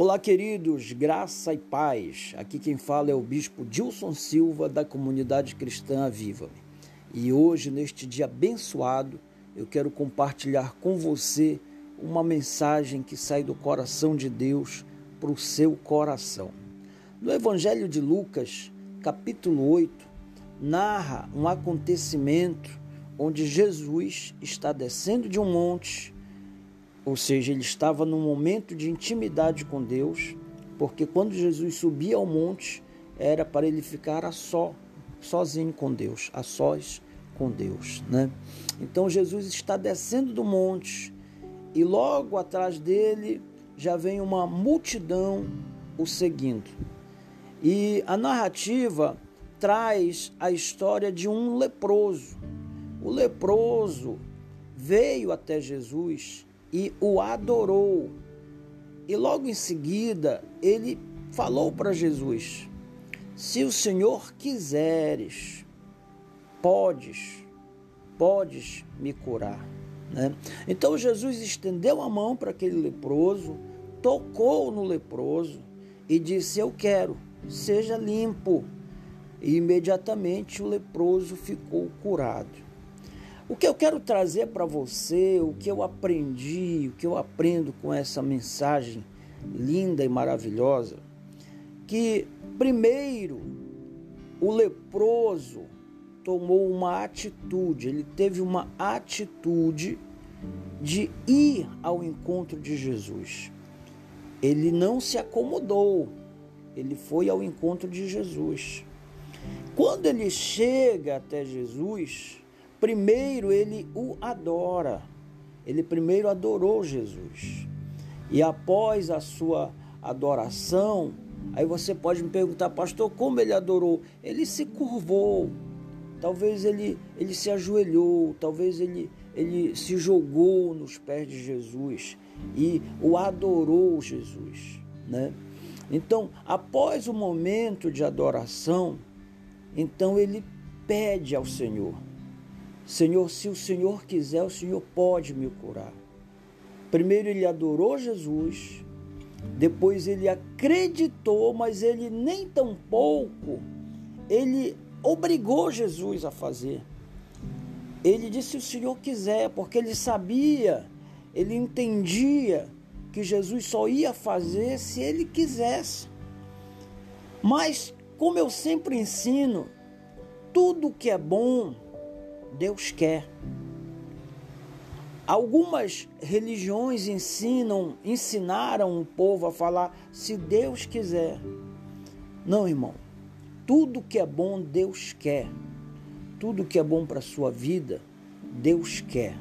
Olá, queridos, graça e paz. Aqui quem fala é o Bispo Dilson Silva, da comunidade cristã Viva-me. E hoje, neste dia abençoado, eu quero compartilhar com você uma mensagem que sai do coração de Deus para o seu coração. No Evangelho de Lucas, capítulo 8, narra um acontecimento onde Jesus está descendo de um monte ou seja, ele estava num momento de intimidade com Deus, porque quando Jesus subia ao monte, era para ele ficar a só, sozinho com Deus, a sós com Deus, né? Então Jesus está descendo do monte e logo atrás dele já vem uma multidão o seguindo. E a narrativa traz a história de um leproso. O leproso veio até Jesus e o adorou. E logo em seguida ele falou para Jesus: Se o Senhor quiseres, podes, podes me curar. Né? Então Jesus estendeu a mão para aquele leproso, tocou no leproso e disse: Eu quero, seja limpo. E imediatamente o leproso ficou curado. O que eu quero trazer para você, o que eu aprendi, o que eu aprendo com essa mensagem linda e maravilhosa, que primeiro o leproso tomou uma atitude, ele teve uma atitude de ir ao encontro de Jesus. Ele não se acomodou, ele foi ao encontro de Jesus. Quando ele chega até Jesus, primeiro ele o adora. Ele primeiro adorou Jesus. E após a sua adoração, aí você pode me perguntar, pastor, como ele adorou? Ele se curvou. Talvez ele, ele se ajoelhou, talvez ele, ele se jogou nos pés de Jesus e o adorou Jesus, né? Então, após o momento de adoração, então ele pede ao Senhor: Senhor, se o Senhor quiser, o Senhor pode me curar. Primeiro ele adorou Jesus, depois ele acreditou, mas ele nem tão pouco, ele obrigou Jesus a fazer. Ele disse se o Senhor quiser, porque ele sabia, ele entendia que Jesus só ia fazer se ele quisesse. Mas, como eu sempre ensino, tudo que é bom, Deus quer. Algumas religiões ensinam, ensinaram o povo a falar se Deus quiser. Não, irmão. Tudo que é bom Deus quer. Tudo que é bom para a sua vida, Deus quer.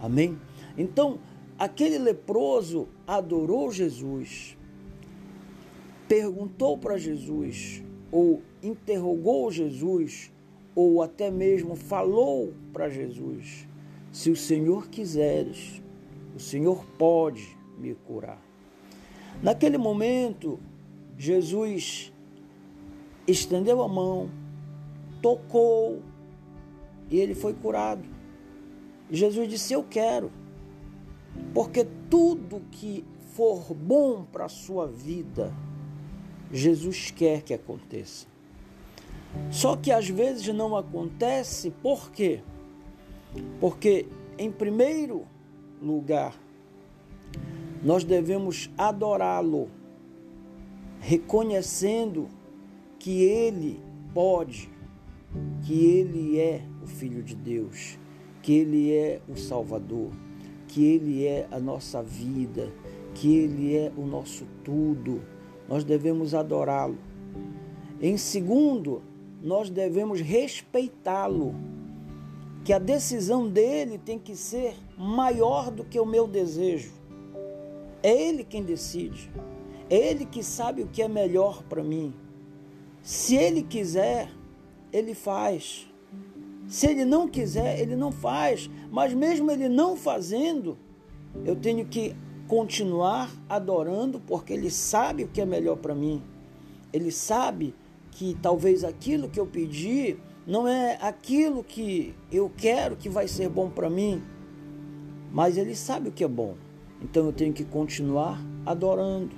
Amém? Então, aquele leproso adorou Jesus, perguntou para Jesus, ou interrogou Jesus ou até mesmo falou para Jesus: Se o Senhor quiseres, o Senhor pode me curar. Naquele momento, Jesus estendeu a mão, tocou e ele foi curado. Jesus disse: Eu quero, porque tudo que for bom para a sua vida, Jesus quer que aconteça. Só que às vezes não acontece, por quê? Porque, em primeiro lugar, nós devemos adorá-lo, reconhecendo que ele pode, que ele é o Filho de Deus, que ele é o Salvador, que ele é a nossa vida, que ele é o nosso tudo. Nós devemos adorá-lo. Em segundo, nós devemos respeitá-lo. Que a decisão dele tem que ser maior do que o meu desejo. É ele quem decide. É ele que sabe o que é melhor para mim. Se ele quiser, ele faz. Se ele não quiser, ele não faz. Mas mesmo ele não fazendo, eu tenho que continuar adorando porque ele sabe o que é melhor para mim. Ele sabe que talvez aquilo que eu pedi não é aquilo que eu quero que vai ser bom para mim, mas ele sabe o que é bom. Então eu tenho que continuar adorando.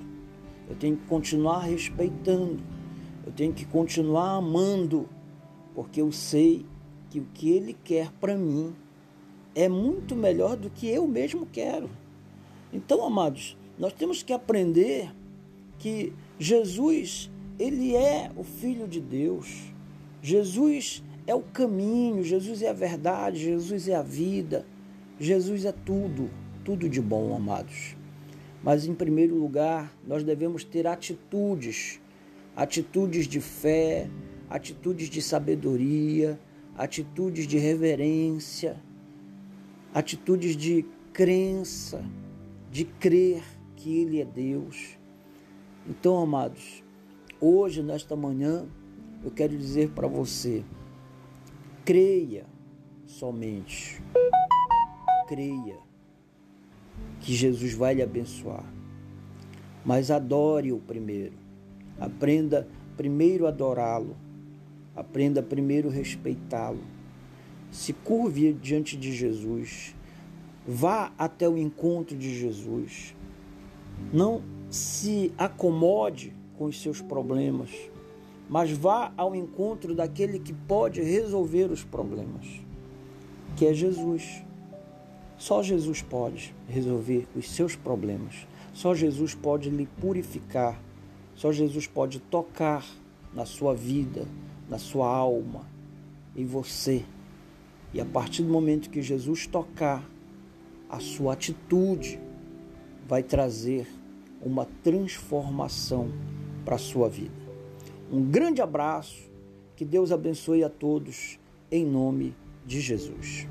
eu tenho que continuar respeitando, eu tenho que continuar amando, porque eu sei que o que Ele quer para mim é muito melhor do que eu mesmo quero. Então, amados, nós temos que aprender que Jesus, ele é o filho de Deus. Jesus é o caminho, Jesus é a verdade, Jesus é a vida. Jesus é tudo, tudo de bom, amados. Mas em primeiro lugar, nós devemos ter atitudes, atitudes de fé, atitudes de sabedoria, atitudes de reverência, atitudes de crença, de crer que Ele é Deus. Então, amados, hoje, nesta manhã, eu quero dizer para você: creia somente, creia que Jesus vai lhe abençoar, mas adore-o primeiro, aprenda primeiro a adorá-lo, aprenda primeiro a respeitá-lo, se curve diante de Jesus, Vá até o encontro de Jesus. Não se acomode com os seus problemas, mas vá ao encontro daquele que pode resolver os problemas, que é Jesus. Só Jesus pode resolver os seus problemas. Só Jesus pode lhe purificar. Só Jesus pode tocar na sua vida, na sua alma, em você. E a partir do momento que Jesus tocar, a sua atitude vai trazer uma transformação para a sua vida. Um grande abraço, que Deus abençoe a todos, em nome de Jesus.